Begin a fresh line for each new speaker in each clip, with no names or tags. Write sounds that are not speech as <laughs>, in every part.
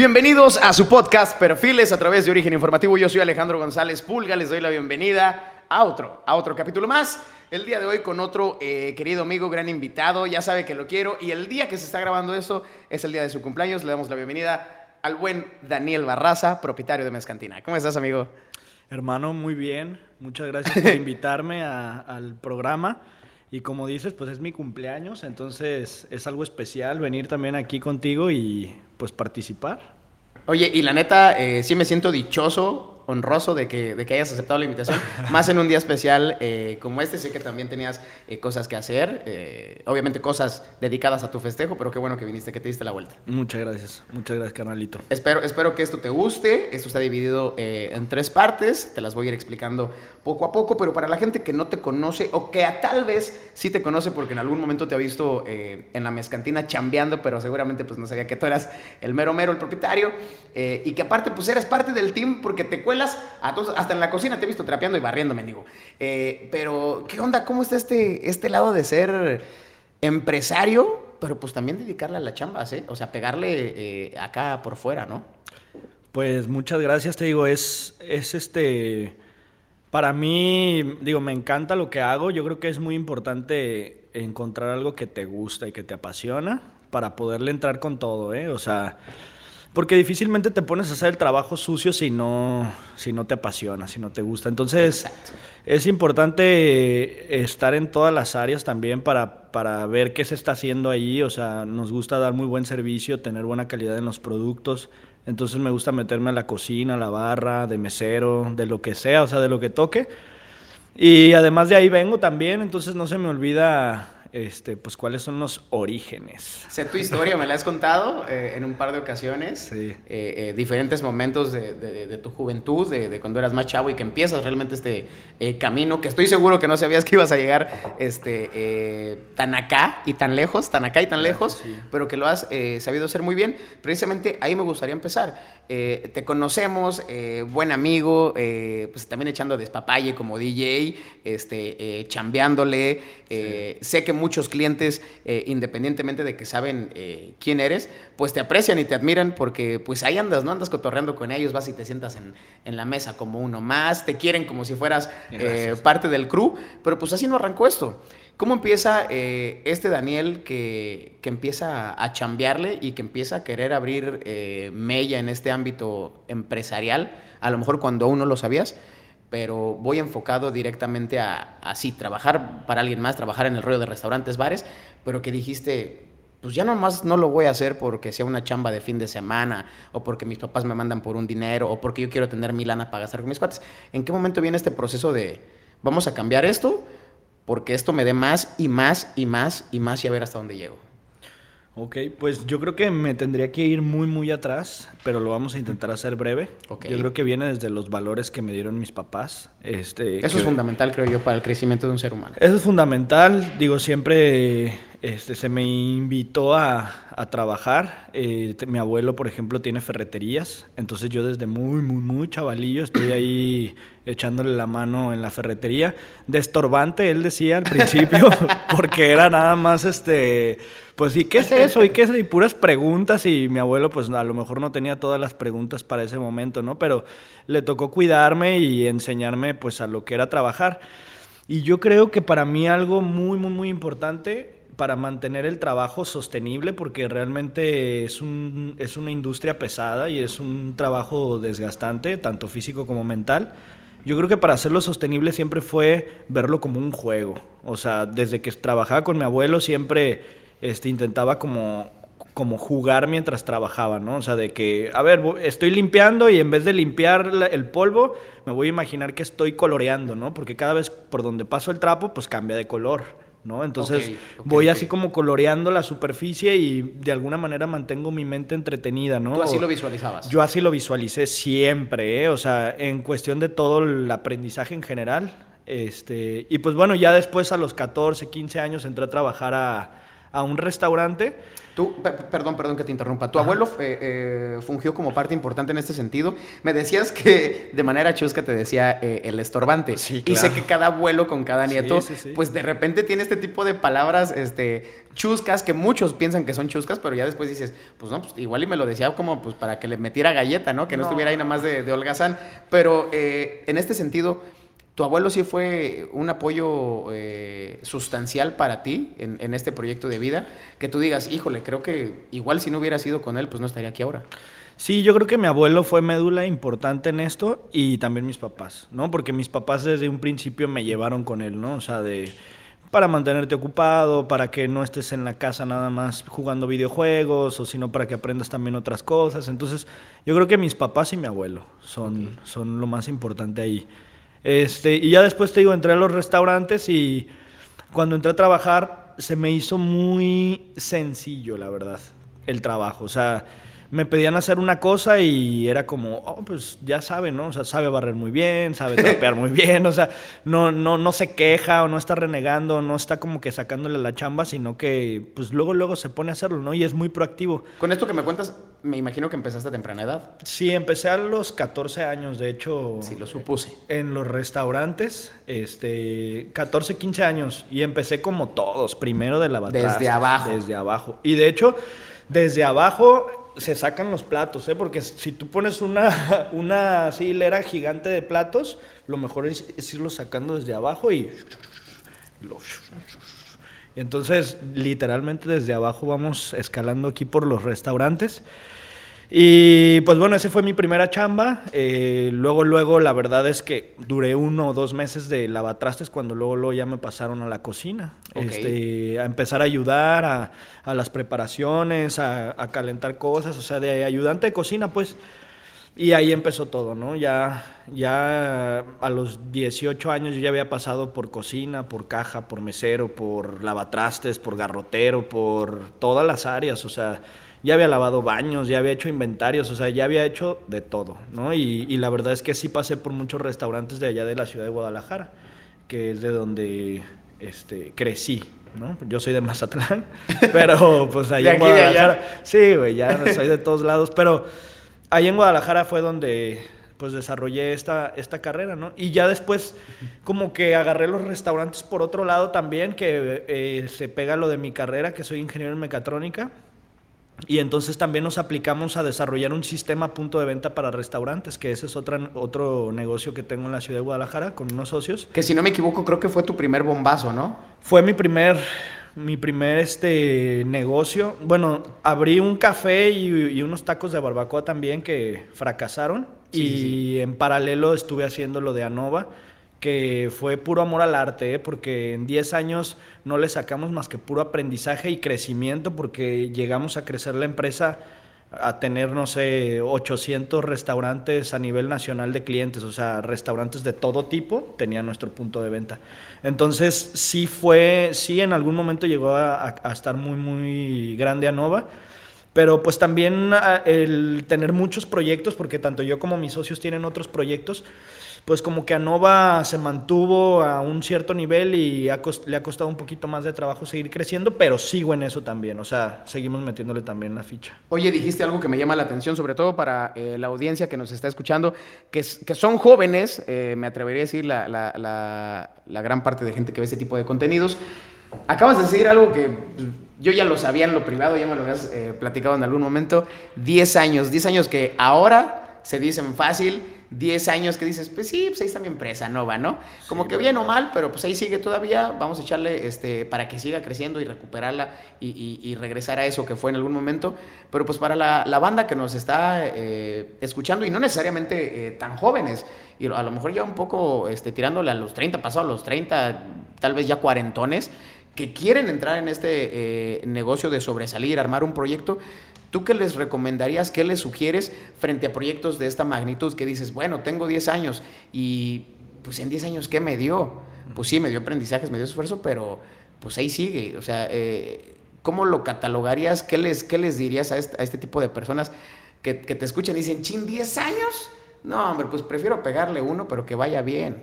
Bienvenidos a su podcast Perfiles a través de Origen Informativo. Yo soy Alejandro González Pulga. Les doy la bienvenida a otro, a otro capítulo más. El día de hoy con otro eh, querido amigo, gran invitado. Ya sabe que lo quiero. Y el día que se está grabando esto es el día de su cumpleaños. Le damos la bienvenida al buen Daniel Barraza, propietario de Mezcantina. ¿Cómo estás, amigo?
Hermano, muy bien. Muchas gracias por <laughs> invitarme al programa. Y como dices, pues es mi cumpleaños, entonces es algo especial venir también aquí contigo y pues participar.
Oye, y la neta, eh, sí me siento dichoso honroso de que, de que hayas aceptado la invitación. <laughs> Más en un día especial eh, como este, sé que también tenías eh, cosas que hacer, eh, obviamente cosas dedicadas a tu festejo, pero qué bueno que viniste, que te diste la vuelta.
Muchas gracias, muchas gracias, carnalito.
Espero, espero que esto te guste. Esto está dividido en tres partes, te las voy a ir explicando poco a poco, pero para la gente que no te conoce o que a tal vez sí te conoce porque en algún momento te ha visto en la mezcantina chambeando, pero seguramente pues no sabía que tú eras el mero mero, el propietario, y que aparte pues eres parte del team porque te hasta en la cocina te he visto trapeando y barriendo, digo. Eh, pero, ¿qué onda? ¿Cómo está este, este lado de ser empresario, pero pues también dedicarle a la chamba, ¿eh? O sea, pegarle eh, acá por fuera, ¿no?
Pues muchas gracias, te digo, es, es este... Para mí, digo, me encanta lo que hago. Yo creo que es muy importante encontrar algo que te gusta y que te apasiona para poderle entrar con todo, ¿eh? O sea, porque difícilmente te pones a hacer el trabajo sucio si no, si no te apasiona, si no te gusta. Entonces, es importante estar en todas las áreas también para, para ver qué se está haciendo ahí. O sea, nos gusta dar muy buen servicio, tener buena calidad en los productos. Entonces me gusta meterme a la cocina, a la barra, de mesero, de lo que sea, o sea, de lo que toque. Y además de ahí vengo también, entonces no se me olvida este, pues cuáles son los orígenes.
Sé tu historia, me la has contado eh, en un par de ocasiones. Sí. Eh, eh, diferentes momentos de, tu juventud, de, cuando eras más chavo y que empiezas realmente este camino, que estoy seguro que no sabías que ibas a llegar este, tan acá y tan lejos, tan acá y tan lejos, pero que lo has sabido hacer muy bien. Precisamente ahí me gustaría empezar. te conocemos, buen amigo, pues también echando despapalle como DJ, este, chambeándole. Sé que muchos clientes, eh, independientemente de que saben eh, quién eres, pues te aprecian y te admiran porque pues ahí andas, ¿no? Andas cotorreando con ellos, vas y te sientas en, en la mesa como uno más, te quieren como si fueras eh, parte del crew, pero pues así no arrancó esto. ¿Cómo empieza este Daniel que, que, empieza a chambearle y que empieza a querer abrir mella en este ámbito empresarial? A lo mejor cuando aún no lo sabías, pero voy enfocado directamente a así, trabajar para alguien más, trabajar en el rollo de restaurantes, bares, pero que dijiste, pues ya nomás no lo voy a hacer porque sea una chamba de fin de semana, o porque mis papás me mandan por un dinero, o porque yo quiero tener mi lana para gastar con mis cuates. ¿En qué momento viene este proceso de, vamos a cambiar esto, porque esto me dé más y más y más y más y a ver hasta dónde llego?
Ok, pues yo creo que me tendría que ir muy, muy atrás, pero lo vamos a intentar hacer breve. Okay. Yo creo que viene desde los valores que me dieron mis papás. Este,
eso es fundamental, creo yo, para el crecimiento de un ser humano.
Eso es fundamental. Digo, siempre este, se me invitó a, a trabajar. Eh, mi abuelo, por ejemplo, tiene ferreterías. Entonces yo desde muy, muy, muy chavalillo estoy ahí echándole la mano en la ferretería. De estorbante, él decía al principio, <laughs> porque era nada más este pues, ¿y qué es eso? ¿Y qué es? Y puras preguntas y mi abuelo, pues, a lo mejor no tenía todas las preguntas para ese momento, ¿no? Pero le tocó cuidarme y enseñarme, pues, a lo que era trabajar. Y yo creo que para mí algo muy, muy, muy importante para mantener el trabajo sostenible, porque realmente es, un, es una industria pesada y es un trabajo desgastante, tanto físico como mental. Yo creo que para hacerlo sostenible siempre fue verlo como un juego. O sea, desde que trabajaba con mi abuelo siempre este, intentaba como, como jugar mientras trabajaba, ¿no? O sea, de que, a ver, estoy limpiando y en vez de limpiar el polvo, me voy a imaginar que estoy coloreando, ¿no? Porque cada vez por donde paso el trapo, pues cambia de color, ¿no? Entonces voy así como coloreando la superficie y de alguna manera mantengo mi mente entretenida, ¿no?
¿Tú así lo visualizabas?
Yo así lo visualicé siempre, ¿eh? O sea, en cuestión de todo el aprendizaje en general. Este, y pues bueno, ya después a los 14, 15 años entré a trabajar a a un restaurante,
Tú, perdón, perdón que te interrumpa. Tu abuelo eh, eh, fungió como parte importante en este sentido. Me decías que de manera chusca te decía eh, el estorbante. Sí, Y sé que cada abuelo con cada nieto, pues de repente tiene este tipo de palabras este, chuscas que muchos piensan que son chuscas, pero ya después dices, pues no, pues igual y me lo decía como pues para que le metiera galleta, ¿no? Que no, estuviera ahí nada más de, de holgazán. Pero en este sentido ¿Tu abuelo sí fue un apoyo eh, sustancial para ti en, este proyecto de vida? Que tú digas, híjole, creo que igual si no hubiera sido con él, pues no estaría aquí ahora.
Sí, yo creo que mi abuelo fue médula importante en esto y también mis papás, ¿no? Porque mis papás desde un principio me llevaron con él, ¿no? O sea, de para mantenerte ocupado, para que no estés en la casa nada más jugando videojuegos, o sino para que aprendas también otras cosas. Entonces, yo creo que mis papás y mi abuelo son, son lo más importante ahí. Este, y ya después te digo, entré a los restaurantes y cuando entré a trabajar se me hizo muy sencillo, la verdad, el trabajo. O sea, me pedían hacer una cosa y era como, oh, pues ya sabe, ¿no? O sea, sabe barrer muy bien, sabe <laughs> trapear muy bien, o sea, no, no, no se queja o no está renegando, no está como que sacándole la chamba, sino que pues luego, luego se pone a hacerlo, ¿no? Y es muy proactivo.
Con esto que me cuentas, me imagino que empezaste a temprana edad.
Sí, empecé a los 14 años, de hecho.
Sí, lo supuse.
En los restaurantes, este, 14, 15 años, y empecé como todos, primero de la
batalla. Desde abajo.
Desde abajo. Y de hecho, desde abajo se sacan los platos, ¿eh? porque si tú pones una, <laughs> una hilera gigante de platos, lo mejor es, irlo sacando desde abajo y... Entonces, literalmente desde abajo vamos escalando aquí por los restaurantes. Y pues bueno, esa fue mi primera chamba. Eh, luego, luego, la verdad es que duré uno o dos meses de lavatrastes cuando luego, luego ya me pasaron a la cocina. Este, a empezar a ayudar a, a las preparaciones, a, a, calentar cosas, o sea, de ayudante de cocina, pues. Y ahí empezó todo, ¿no? Ya, ya a los 18 años yo ya había pasado por cocina, por caja, por mesero, por lavatrastes, por garrotero, por todas las áreas, o sea ya había lavado baños, ya había hecho inventarios, o sea, ya había hecho de todo, ¿no? Y, y, la verdad es que sí pasé por muchos restaurantes de allá de la ciudad de Guadalajara, que es de donde este, crecí, ¿no? Yo soy de Mazatlán, <laughs> pero pues allá en Guadalajara... Sí, güey, ya soy de todos lados, pero ahí en Guadalajara fue donde pues desarrollé esta, esta carrera, ¿no? Y ya después como que agarré los restaurantes por otro lado también, que eh, se pega lo de mi carrera, que soy ingeniero en mecatrónica. Y entonces también nos aplicamos a desarrollar un sistema punto de venta para restaurantes, que ese es otra, otro negocio que tengo en la ciudad de Guadalajara con unos socios.
Que si no me equivoco, creo que fue tu primer bombazo, ¿no?
Fue mi primer, mi primer este, negocio. Bueno, abrí un café y, unos tacos de barbacoa también que fracasaron. y en paralelo estuve haciendo lo de Anova que fue puro amor al arte, ¿eh? porque en 10 años no le sacamos más que puro aprendizaje y crecimiento, porque llegamos a crecer la empresa a tener, no sé, 800 restaurantes a nivel nacional de clientes, o sea, restaurantes de todo tipo tenían nuestro punto de venta. Entonces, sí fue, sí en algún momento llegó a, estar muy, muy grande a Nova, pero pues también ah, el tener muchos proyectos, porque tanto yo como mis socios tienen otros proyectos, pues como que Anova se mantuvo a un cierto nivel y le ha costado un poquito más de trabajo seguir creciendo, pero sigo en eso también, o sea, seguimos metiéndole también la ficha.
Oye, dijiste algo que me llama la atención, sobre todo para eh, la audiencia que nos está escuchando, que, que son jóvenes, eh, me atrevería a decir la, la, la, gran parte de gente que ve este tipo de contenidos. Acabas de decir algo que pues, yo ya lo sabía en lo privado, ya me lo habías eh, platicado en algún momento, 10 años, 10 años que ahora se dicen fácil, 10 años que dices, pues sí, pues ahí está mi empresa, Nova, ¿no? Como que bien o mal, pero pues ahí sigue todavía, vamos a echarle este, para que siga creciendo y recuperarla y, regresar a eso que fue en algún momento. Pero pues para la, banda que nos está eh, escuchando y no necesariamente eh, tan jóvenes, y a lo mejor ya un poco este, tirándole a los 30, pasado a los 30, tal vez ya cuarentones, que quieren entrar en este eh, negocio de sobresalir, armar un proyecto, ¿Tú qué les recomendarías, qué les sugieres frente a proyectos de esta magnitud que dices, bueno, tengo 10 años y pues en 10 años, ¿qué me dio? Pues sí, me dio aprendizajes, me dio esfuerzo, pero pues ahí sigue. O sea, eh, ¿cómo lo catalogarías? ¿Qué les, qué les dirías a este, tipo de personas que, te escuchan y dicen, chin, 10 años? No, hombre, pues prefiero pegarle uno, pero que vaya bien.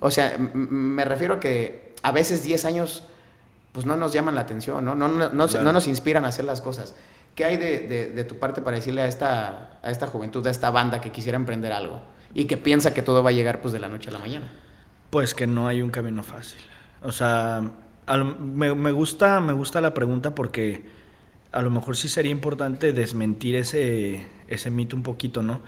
O sea, me refiero a que a veces 10 años pues no nos llaman la atención, no, no, no, no, nos inspiran a hacer las cosas. ¿Qué hay de, de, tu parte para decirle a esta, a esta juventud, a esta banda que quisiera emprender algo y que piensa que todo va a llegar pues de la noche a la mañana?
Pues que no hay un camino fácil. O sea, me, me, gusta, me gusta la pregunta porque a lo mejor sí sería importante desmentir ese, ese mito un poquito, ¿no?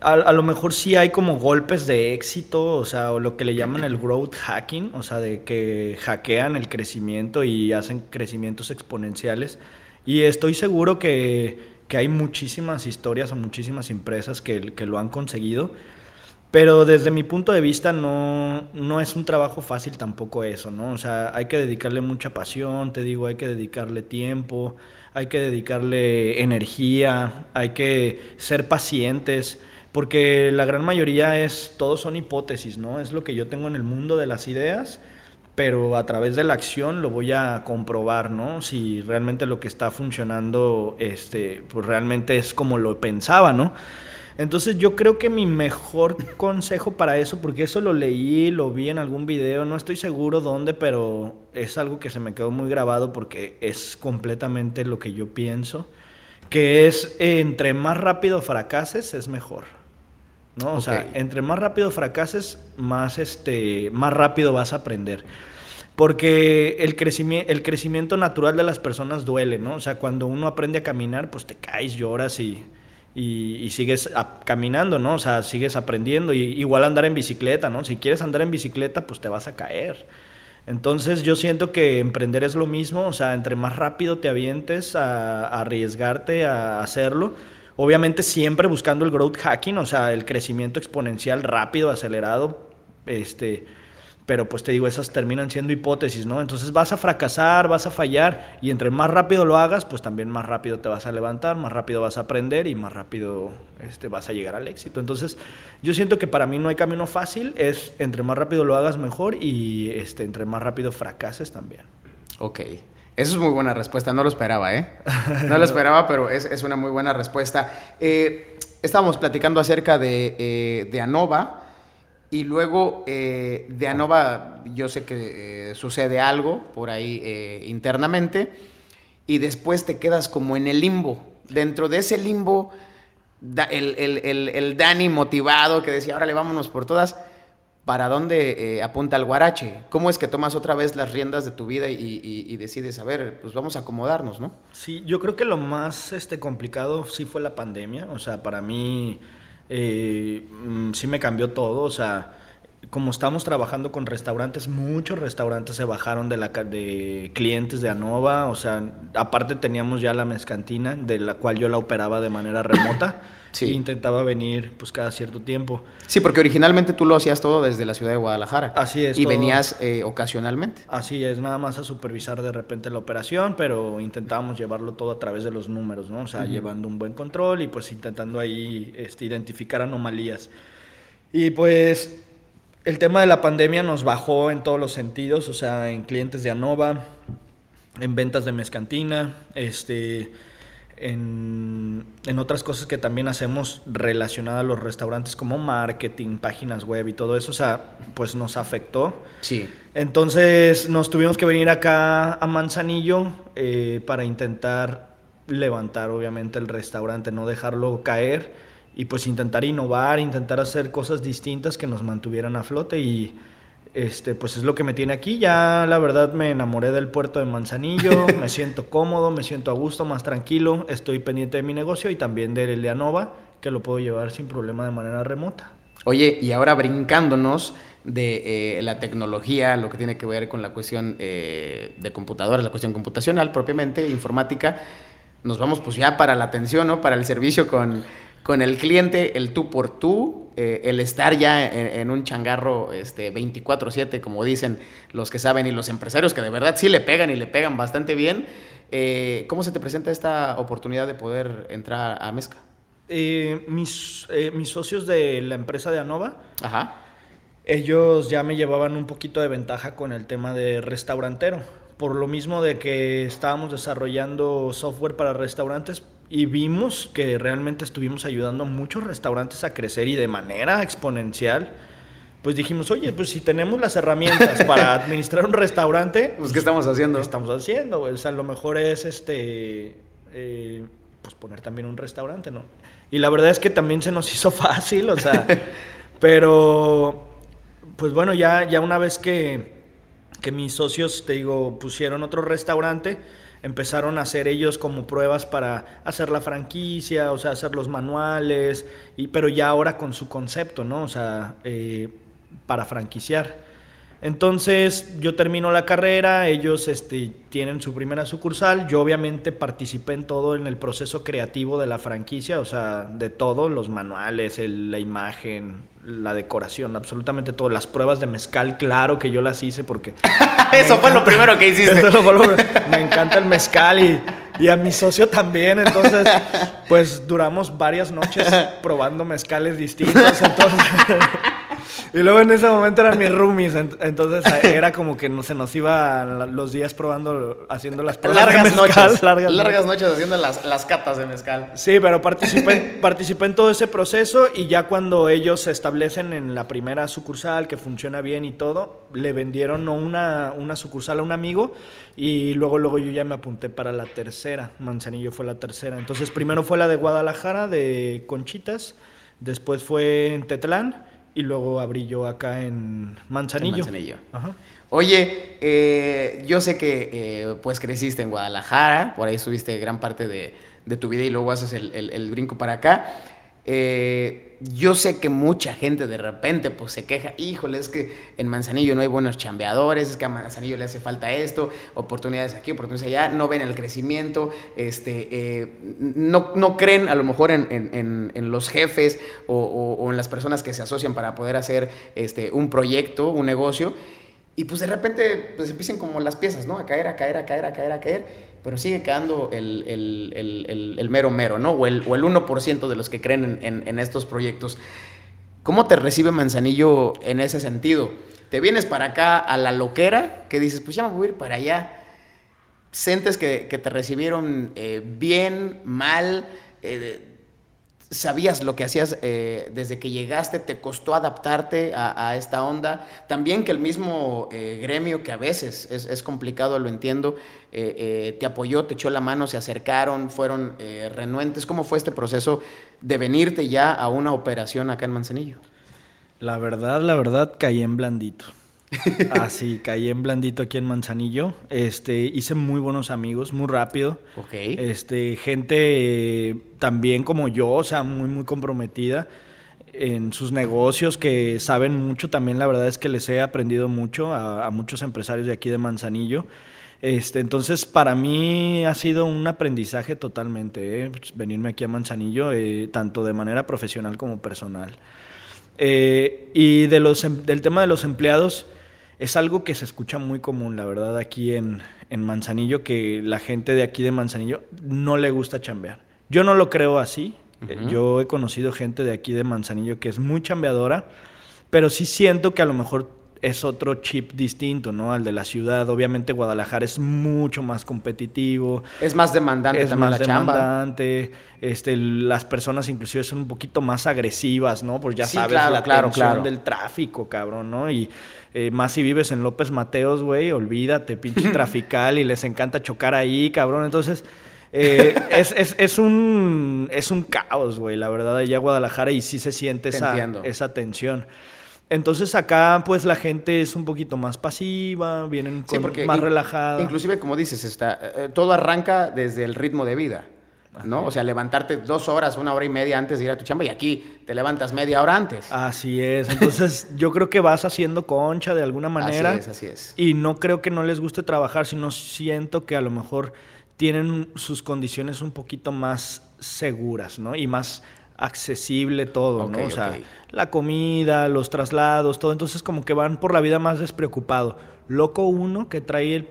A, lo mejor sí hay como golpes de éxito, o sea, o lo que le llaman el growth hacking, o sea, de que hackean el crecimiento y hacen crecimientos exponenciales. Y estoy seguro que, que hay muchísimas historias o muchísimas empresas que, que, lo han conseguido, pero desde mi punto de vista no, no es un trabajo fácil tampoco eso, ¿no? O sea, hay que dedicarle mucha pasión, te digo, hay que dedicarle tiempo, hay que dedicarle energía, hay que ser pacientes porque la gran mayoría es, todos son hipótesis, ¿no? Es lo que yo tengo en el mundo de las ideas, pero a través de la acción lo voy a comprobar, ¿no? Si realmente lo que está funcionando, este, pues realmente es como lo pensaba, ¿no? Entonces yo creo que mi mejor consejo para eso, porque eso lo leí, lo vi en algún video, no estoy seguro dónde, pero es algo que se me quedó muy grabado porque es completamente lo que yo pienso, que es entre más rápido fracases es mejor. ¿No? O sea, entre más rápido fracases, más, este, más rápido vas a aprender. Porque el crecimiento, el crecimiento natural de las personas duele, ¿no? O sea, cuando uno aprende a caminar, pues te caes, lloras y, y, sigues caminando, ¿no? O sea, sigues aprendiendo. Y, igual andar en bicicleta, ¿no? Si quieres andar en bicicleta, pues te vas a caer. Entonces yo siento que emprender es lo mismo, o sea, entre más rápido te avientes a, a arriesgarte a hacerlo, Obviamente siempre buscando el growth hacking, o sea, el crecimiento exponencial rápido, acelerado, este, pero pues te digo, esas terminan siendo hipótesis, ¿no? Entonces vas a fracasar, vas a fallar y entre más rápido lo hagas, pues también más rápido te vas a levantar, más rápido vas a aprender y más rápido este, vas a llegar al éxito. Entonces yo siento que para mí no hay camino fácil, es entre más rápido lo hagas mejor y este, entre más rápido fracases también.
Ok. Esa es muy buena respuesta, no lo esperaba, ¿eh? No lo <laughs> esperaba, pero es, una muy buena respuesta. Eh, estábamos platicando acerca de, eh, de ANOVA y luego eh, de ANOVA yo sé que sucede algo por ahí internamente y después te quedas como en el limbo. Dentro de ese limbo, el, el, el, Dani motivado que decía, órale, vámonos por todas para dónde eh, apunta el guarache. ¿Cómo es que tomas otra vez las riendas de tu vida y, decides, a ver, pues vamos a acomodarnos, ¿no?
Sí, yo creo que lo más este, complicado sí fue la pandemia. O sea, para mí eh, mm, sí me cambió todo. O sea, como estamos trabajando con restaurantes, muchos restaurantes se bajaron de, la, de clientes de Anova. O sea, aparte teníamos ya la mezcantina, de la cual yo la operaba de manera remota. <coughs> Sí. intentaba venir pues cada cierto tiempo.
Sí, porque originalmente tú lo hacías todo desde la ciudad de Guadalajara.
Así es.
Y venías eh, ocasionalmente.
Así es, nada más a supervisar de repente la operación, pero intentábamos llevarlo todo a través de los números, ¿no? O sea, llevando un buen control y pues intentando ahí este, identificar anomalías. Y pues el tema de la pandemia nos bajó en todos los sentidos, o sea, en clientes de Anova, en ventas de mezcantina, este en, otras cosas que también hacemos relacionadas a los restaurantes como marketing, páginas web y todo eso, o sea, pues nos afectó.
Sí.
Entonces nos tuvimos que venir acá a Manzanillo eh, para intentar levantar obviamente el restaurante, no dejarlo caer y pues intentar innovar, intentar hacer cosas distintas que nos mantuvieran a flote y este, pues es lo que me tiene aquí. Ya la verdad me enamoré del puerto de Manzanillo, <laughs> me siento cómodo, me siento a gusto, más tranquilo, estoy pendiente de mi negocio y también del de Anova, que lo puedo llevar sin problema de manera remota.
Oye, y ahora brincándonos de eh, la tecnología, lo que tiene que ver con la cuestión eh, de computadoras, la cuestión computacional propiamente, informática, nos vamos pues ya para la atención, ¿no? Para el servicio con con el cliente, el tú por tú, eh, el estar ya en, un changarro este, 24/7, como dicen los que saben y los empresarios que de verdad sí le pegan y le pegan bastante bien. Eh, ¿Cómo se te presenta esta oportunidad de poder entrar a Mezca?
Eh, mis, mis socios de la empresa de Anova, ellos ya me llevaban un poquito de ventaja con el tema de restaurantero. Por lo mismo de que estábamos desarrollando software para restaurantes, y vimos que realmente estuvimos ayudando a muchos restaurantes a crecer y de manera exponencial. pues dijimos, oye, pues si tenemos las herramientas para <laughs> administrar un restaurante,
pues ¿qué estamos haciendo?
¿Qué estamos haciendo? O sea, lo mejor es este, eh, pues poner también un restaurante, ¿no? Y la verdad es que también se nos <laughs> hizo fácil, o sea, <laughs> pero, pues bueno, ya, ya una vez que, que mis socios, te digo, pusieron otro restaurante, empezaron a hacer ellos como pruebas para hacer la franquicia, o sea, hacer los manuales, y, pero ya ahora con su concepto, ¿no? O sea, eh, para franquiciar. Entonces yo termino la carrera, ellos este, tienen su primera sucursal, yo obviamente participé en todo en el proceso creativo de la franquicia, o sea, de todo, los manuales, la imagen, la decoración, absolutamente todo, las pruebas de mezcal, claro que yo las hice porque... <laughs>
Eso fue lo primero que hiciste.
me encanta el mezcal y, y a mi socio también, entonces pues duramos varias noches probando mezcales distintos, entonces... Y luego en ese momento eran mis roomies, entonces era como que no, se nos iba los días probando, haciendo las
largas noches. Largas, noches. haciendo las, las, catas de mezcal.
Sí, pero participé, participé en todo ese proceso y ya cuando ellos se establecen en la primera sucursal, que funciona bien y todo, le vendieron una, una sucursal a un amigo y luego, luego yo ya me apunté para la tercera. Manzanillo fue la tercera. Entonces primero fue la de Guadalajara, de Conchitas, después fue en Tetlán y luego abrí yo acá en Manzanillo.
Oye, eh, yo sé que eh, pues creciste en Guadalajara, por ahí estuviste gran parte de, tu vida y luego haces el, el brinco para acá. Eh, yo sé que mucha gente de repente pues se queja, híjole, es que en Manzanillo no hay buenos chambeadores, es que a Manzanillo le hace falta esto, oportunidades aquí, oportunidades allá, no ven el crecimiento, este, eh, no, no, creen a lo mejor en, los jefes o, en las personas que se asocian para poder hacer este, un proyecto, un negocio, y pues de repente pues empiezan como las piezas, ¿no? A caer, a caer, a caer, a caer, a caer pero sigue quedando el, mero mero, ¿no? O el, o el 1% de los que creen en, estos proyectos. ¿Cómo te recibe Manzanillo en ese sentido? ¿Te vienes para acá a la loquera que dices, pues ya me voy a ir para allá? ¿Sientes que, te recibieron eh, bien, mal? Eh, sabías lo que hacías eh, desde que llegaste, te costó adaptarte a, esta onda. También que el mismo eh, gremio, que a veces es, complicado, lo entiendo, eh, te apoyó, te echó la mano, se acercaron, fueron renuentes. ¿Cómo fue este proceso de venirte ya a una operación acá en Manzanillo?
La verdad, la verdad, caí en blandito. <laughs> Así, caí en blandito aquí en Manzanillo. Este, hice muy buenos amigos, muy rápido.
Ok.
Este, gente eh, también como yo, o sea, muy, muy comprometida en sus negocios, que saben mucho. También la verdad es que les he aprendido mucho a, muchos empresarios de aquí de Manzanillo. Este, entonces, para mí ha sido un aprendizaje totalmente, ¿eh? pues, venirme aquí a Manzanillo, eh, tanto de manera profesional como personal. y de los, em, del tema de los empleados, es algo que se escucha muy común, la verdad, aquí en, Manzanillo, que la gente de aquí de Manzanillo no le gusta chambear. Yo no lo creo así. Yo he conocido gente de aquí de Manzanillo que es muy chambeadora, pero sí siento que a lo mejor es otro chip distinto, ¿no? Al de la ciudad. Obviamente Guadalajara es mucho más competitivo.
Es más demandante
es más demandante. Este, las personas inclusive son un poquito más agresivas, ¿no? Pues ya sabes la claro, tensión del tráfico, cabrón, ¿no? Y eh, más si vives en López Mateos, güey, olvídate, pinche <laughs> trafical y les encanta chocar ahí, cabrón. Entonces, eh, <laughs> es, un, es un caos, güey, la verdad, allá Guadalajara y sí se siente esa, esa tensión. Entonces acá pues la gente es un poquito más pasiva, vienen más relajada.
Inclusive como dices, está, eh, todo arranca desde el ritmo de vida. ¿No? O sea, levantarte dos horas, una hora y media antes de ir a tu chamba y aquí te levantas media hora antes.
Así es. Entonces, <laughs> yo creo que vas haciendo concha de alguna manera.
Así es, así es.
Y no creo que no les guste trabajar, sino siento que a lo mejor tienen sus condiciones un poquito más seguras, ¿no? Y más accesible todo, ¿no? O sea, la comida, los traslados, todo. Entonces, como que van por la vida más despreocupado. Loco uno que trae el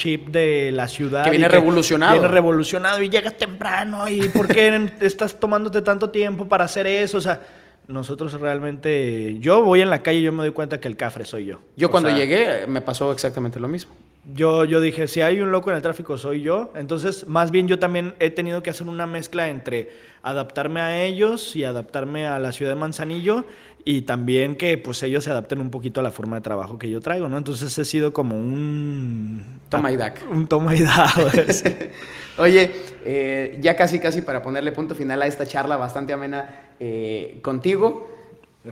chip de la ciudad.
Que viene revolucionado.
Viene revolucionado y llegas temprano y ¿por qué <laughs> estás tomándote tanto tiempo para hacer eso? O sea, nosotros realmente, yo voy en la calle y yo me doy cuenta que el cafre soy yo.
Yo cuando llegué me pasó exactamente lo mismo.
Yo, yo dije, si hay un loco en el tráfico soy yo. Entonces, más bien yo también he tenido que hacer una mezcla entre adaptarme a ellos y adaptarme a la ciudad de Manzanillo y también que pues ellos se adapten un poquito a la forma de trabajo que yo traigo, ¿no? Entonces he sido como un...
Toma y dac.
Un toma y dac. <laughs>
Oye, eh, ya casi casi para ponerle punto final a esta charla bastante amena eh, contigo,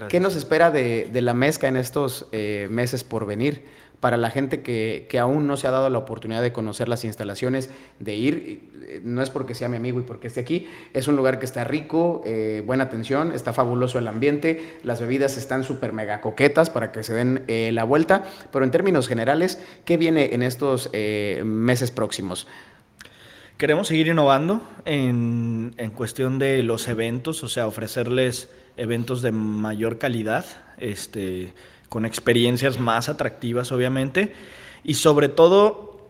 ¿qué nos espera de, la mezcla en estos eh, meses por venir? Para la gente que, aún no se ha dado la oportunidad de conocer las instalaciones, de ir, eh, no es porque sea mi amigo y porque esté aquí, es un lugar que está rico, eh, buena atención, está fabuloso el ambiente, las bebidas están súper mega coquetas para que se den eh, la vuelta, pero en términos generales, ¿qué viene en estos meses próximos?
Queremos seguir innovando en, en cuestión de los eventos, o sea, ofrecerles eventos de mayor calidad, este con experiencias más atractivas, obviamente. Y sobre todo,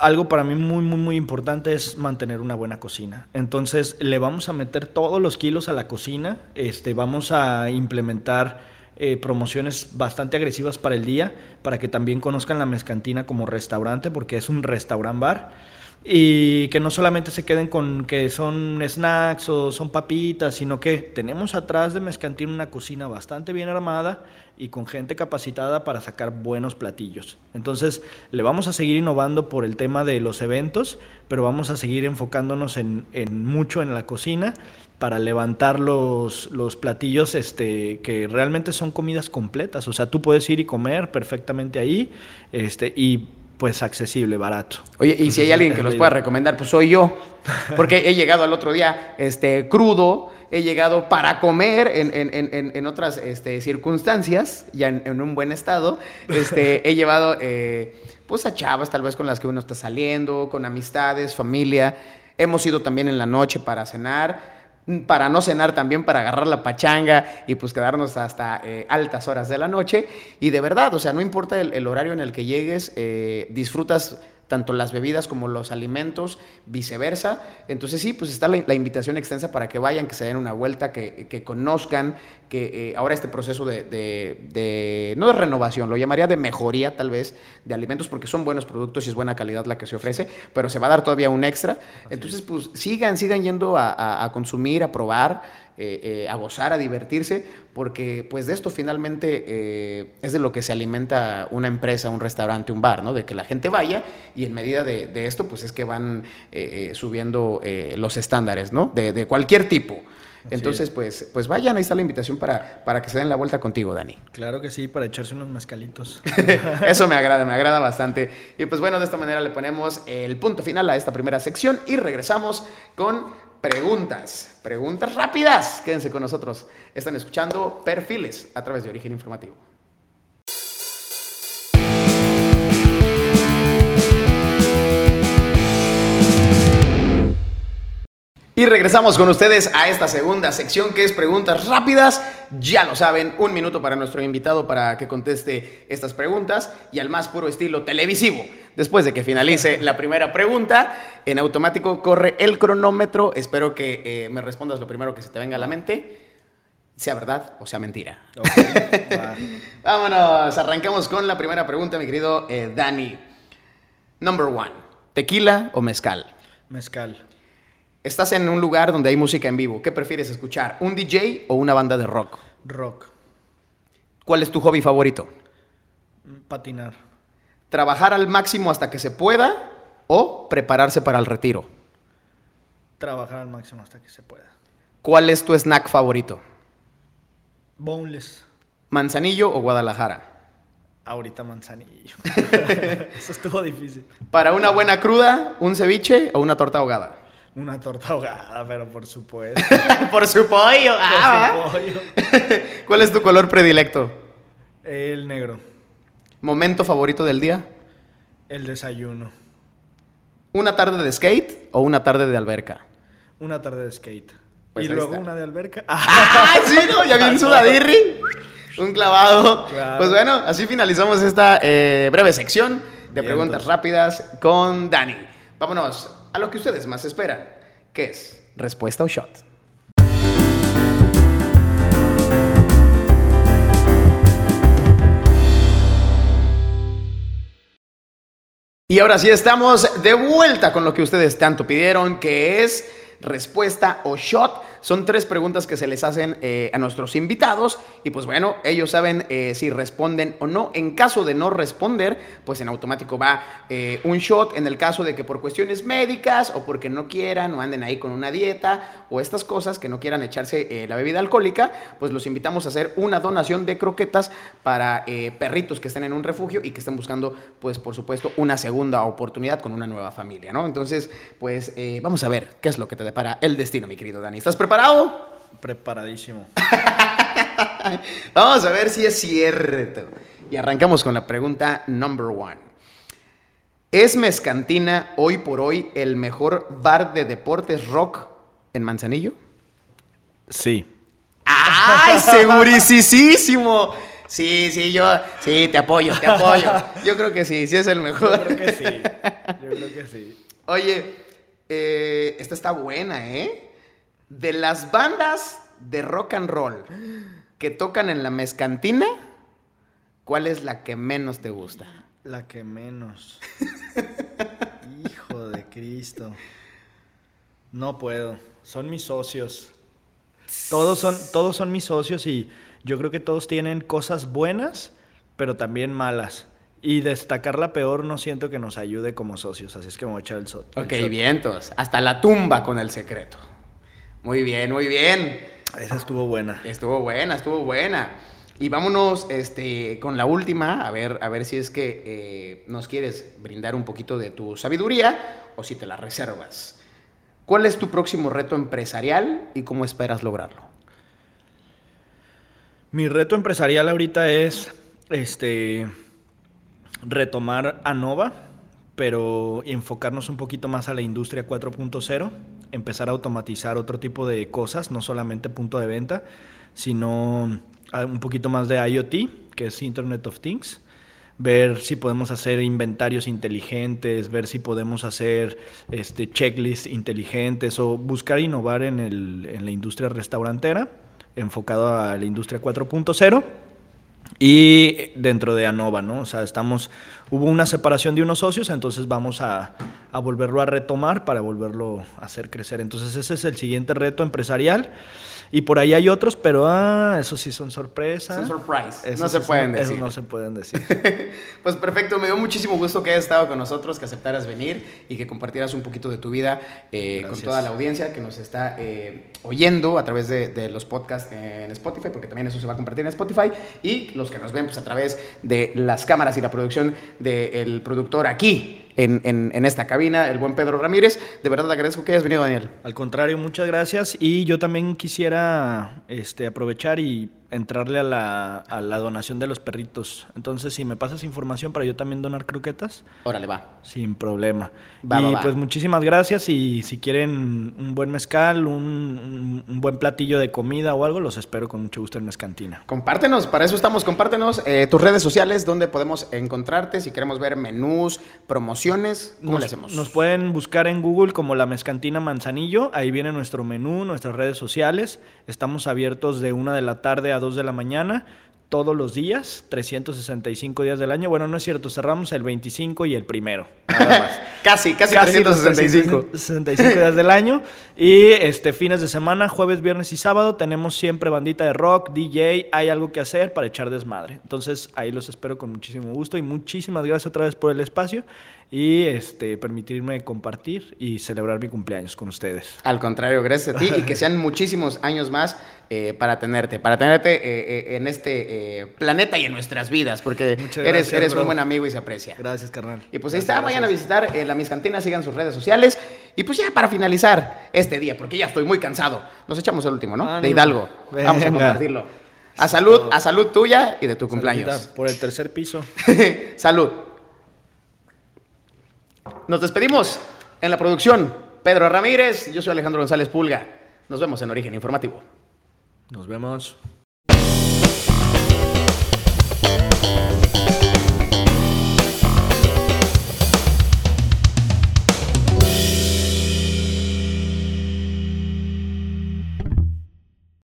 algo para mí muy, muy, muy importante es mantener una buena cocina. Entonces, le vamos a meter todos los kilos a la cocina. Este, vamos a implementar eh, promociones bastante agresivas para el día, para que también conozcan la mezcantina como restaurante, porque es un restaurant bar y que no solamente se queden con que son snacks o son papitas, sino que tenemos atrás de Mezcantín una cocina bastante bien armada y con gente capacitada para sacar buenos platillos. Entonces, le vamos a seguir innovando por el tema de los eventos, pero vamos a seguir enfocándonos en, mucho en la cocina para levantar los, los platillos este, que realmente son comidas completas. O sea, tú puedes ir y comer perfectamente ahí este, y pues accesible, barato.
Oye, y si hay alguien que los pueda recomendar, pues soy yo. Porque he llegado al otro día este, crudo, he llegado para comer en, en, en, otras este, circunstancias, ya en, un buen estado. Este, <laughs> he llevado eh, pues a chavas tal vez con las que uno está saliendo, con amistades, familia. Hemos ido también en la noche para cenar para no cenar también, para agarrar la pachanga y pues quedarnos hasta eh, altas horas de la noche. Y de verdad, o sea, no importa el, horario en el que llegues, eh, disfrutas tanto las bebidas como los alimentos, viceversa. Entonces sí, pues está la, invitación extensa para que vayan, que se den una vuelta, que, conozcan, que eh, ahora este proceso de, no de renovación, lo llamaría de mejoría tal vez de alimentos, porque son buenos productos y es buena calidad la que se ofrece, pero se va a dar todavía un extra. Entonces, pues sigan, sigan yendo a consumir, a probar. Eh, eh, a gozar, a divertirse, porque pues de esto finalmente eh, es de lo que se alimenta una empresa, un restaurante, un bar, ¿no? De que la gente vaya y en medida de, esto pues es que van subiendo los estándares, ¿no? De, cualquier tipo. Entonces, pues, pues vayan, ahí está la invitación para, para que se den la vuelta contigo, Dani.
Claro que sí, para echarse unos mezcalitos. <laughs>
Eso me agrada, me agrada bastante. Y pues bueno, de esta manera le ponemos el punto final a esta primera sección y regresamos con preguntas, preguntas rápidas. Quédense con nosotros. Están escuchando Perfiles a través de Origen Informativo. Y regresamos con ustedes a esta segunda sección que es preguntas rápidas. Ya lo saben, un minuto para nuestro invitado para que conteste estas preguntas y al más puro estilo televisivo. Después de que finalice <laughs> la primera pregunta, en automático corre el cronómetro. Espero que eh, me respondas lo primero que se te venga a la mente sea verdad o sea mentira. <laughs> Vámonos, arrancamos con la primera pregunta, mi querido eh, Dani. Number one, ¿tequila o mezcal?
Mezcal.
Estás en un lugar donde hay música en vivo. ¿Qué prefieres escuchar? ¿Un DJ o una banda de rock?
Rock.
¿Cuál es tu hobby favorito?
Patinar.
¿Trabajar al máximo hasta que se pueda o prepararse para el retiro?
Trabajar al máximo hasta que se pueda.
¿Cuál es tu snack favorito?
Boneless.
¿Manzanillo o Guadalajara?
Ahorita manzanillo. <laughs> <laughs> Eso estuvo difícil.
¿Para una buena cruda, un ceviche o una torta ahogada?
Una torta ahogada, pero por supuesto. <laughs>
por su pollo. Ah, pollo. ¿Cuál es tu color predilecto?
El negro.
¿Momento favorito del día?
El desayuno.
¿Una tarde de skate o una tarde de alberca?
Una tarde de skate. Pues y luego una de alberca. <laughs>
¡Ah, sí, no! Ya bien sudadirri. Un clavado. Pues bueno, así finalizamos esta eh, breve sección de preguntas rápidas con Dani. Vámonos a lo que ustedes más esperan, que es respuesta o shot. Y ahora sí estamos de vuelta con lo que ustedes tanto pidieron, que es respuesta o shot Son tres preguntas que se les hacen eh, a nuestros invitados y pues bueno, ellos saben eh, si responden o no. En caso de no responder, pues en automático va eh, un shot. En el caso de que por cuestiones médicas o porque no quieran o anden ahí con una dieta o estas cosas que no quieran echarse la bebida alcohólica, pues los invitamos a hacer una donación de croquetas para perritos que estén en un refugio y que estén buscando, pues por supuesto, una segunda oportunidad con una nueva familia, ¿no? Entonces, pues vamos a ver qué es lo que te depara el destino, mi querido Dani. ¿Estás preparado?
Preparadísimo. <laughs>
Vamos a ver si es cierto. Y arrancamos con la pregunta number one. ¿Es Mezcantina hoy por hoy el mejor bar de deportes rock en Manzanillo?
Sí.
¡Ay, segurísimo! Sí, sí, yo, sí, te apoyo, te apoyo. Yo creo que sí, sí es el mejor.
Yo creo que sí. Yo creo que sí.
Oye, eh, esta está buena, ¿eh? De las bandas de rock and roll que tocan en la mezcantina, ¿cuál es la que menos te gusta?
La que menos. <laughs> Hijo de Cristo. No puedo. Son mis socios. Todos son, todos son mis socios y yo creo que todos tienen cosas buenas, pero también malas. Y destacar la peor no siento que nos ayude como socios, así es que me voy a echar el shot.
Ok, vientos. Hasta la tumba con el secreto. Muy bien, muy bien.
Esa estuvo buena.
Estuvo buena, estuvo buena. Y vámonos este, con la última, a ver, a ver si es que eh, nos quieres brindar un poquito de tu sabiduría o si te la reservas. ¿Cuál es tu próximo reto empresarial y cómo esperas lograrlo?
Mi reto empresarial ahorita es este retomar a Nova, pero enfocarnos un poquito más a la industria 4.0, empezar a automatizar otro tipo de cosas, no solamente punto de venta, sino un poquito más de IoT, que es Internet of Things, ver si podemos hacer inventarios inteligentes, ver si podemos hacer este, checklists inteligentes o buscar innovar en, el, en la industria restaurantera, enfocado a la industria 4.0 y dentro de ANOVA, ¿no? O sea, estamos, hubo una separación de unos socios, entonces vamos a, volverlo a retomar para volverlo a hacer crecer. Entonces ese es el siguiente reto empresarial. Y por ahí hay otros, pero ah, eso sí son sorpresas.
Son surprise. no se pueden decir.
no se pueden decir. <laughs>
pues perfecto, me dio muchísimo gusto que hayas estado con nosotros, que aceptaras venir y que compartieras un poquito de tu vida eh, con toda la audiencia que nos está eh, oyendo a través de, los podcasts en Spotify, porque también eso se va a compartir en Spotify, y los que nos ven pues, a través de las cámaras y la producción del productor aquí en, esta cabina, el buen Pedro Ramírez. De verdad te agradezco que hayas venido, Daniel.
Al contrario, muchas gracias. Y yo también quisiera este, aprovechar y entrarle a la, a la, donación de los perritos. Entonces, si me pasas información para yo también donar croquetas.
Órale, va.
Sin problema. y pues muchísimas gracias y si quieren un buen mezcal, un, un, buen platillo de comida o algo, los espero con mucho gusto en Mezcantina.
Compártenos, para eso estamos, compártenos eh, tus redes sociales, donde podemos encontrarte, si queremos ver menús, promociones, ¿cómo
nos,
le hacemos?
Nos pueden buscar en Google como la Mezcantina Manzanillo, ahí viene nuestro menú, nuestras redes sociales, estamos abiertos de una de la tarde a 2 de la mañana todos los días, 365 días del año. Bueno, no es cierto, cerramos el 25 y el primero. <laughs>
casi, casi, casi 365.
365 días del año. Y este fines de semana, jueves, viernes y sábado, tenemos siempre bandita de rock, DJ, hay algo que hacer para echar desmadre. Entonces, ahí los espero con muchísimo gusto y muchísimas gracias otra vez por el espacio y este, permitirme compartir y celebrar mi cumpleaños con ustedes.
Al contrario, gracias a ti y que <laughs> sean muchísimos años más eh, para tenerte, para tenerte eh, eh, en este planeta y en nuestras vidas, porque eres, eres un buen amigo y se aprecia.
Gracias, carnal.
Y pues ahí está, vayan a visitar la Mis Cantina, sigan sus redes sociales. Y pues ya para finalizar este día, porque ya estoy muy cansado, nos echamos el último, ¿no? de Hidalgo. Vamos a compartirlo. A salud, a salud tuya y de tu cumpleaños.
Por el tercer piso. <laughs>
salud. Nos despedimos en la producción. Pedro Ramírez, yo soy Alejandro González Pulga. Nos vemos en Origen Informativo.
Nos vemos.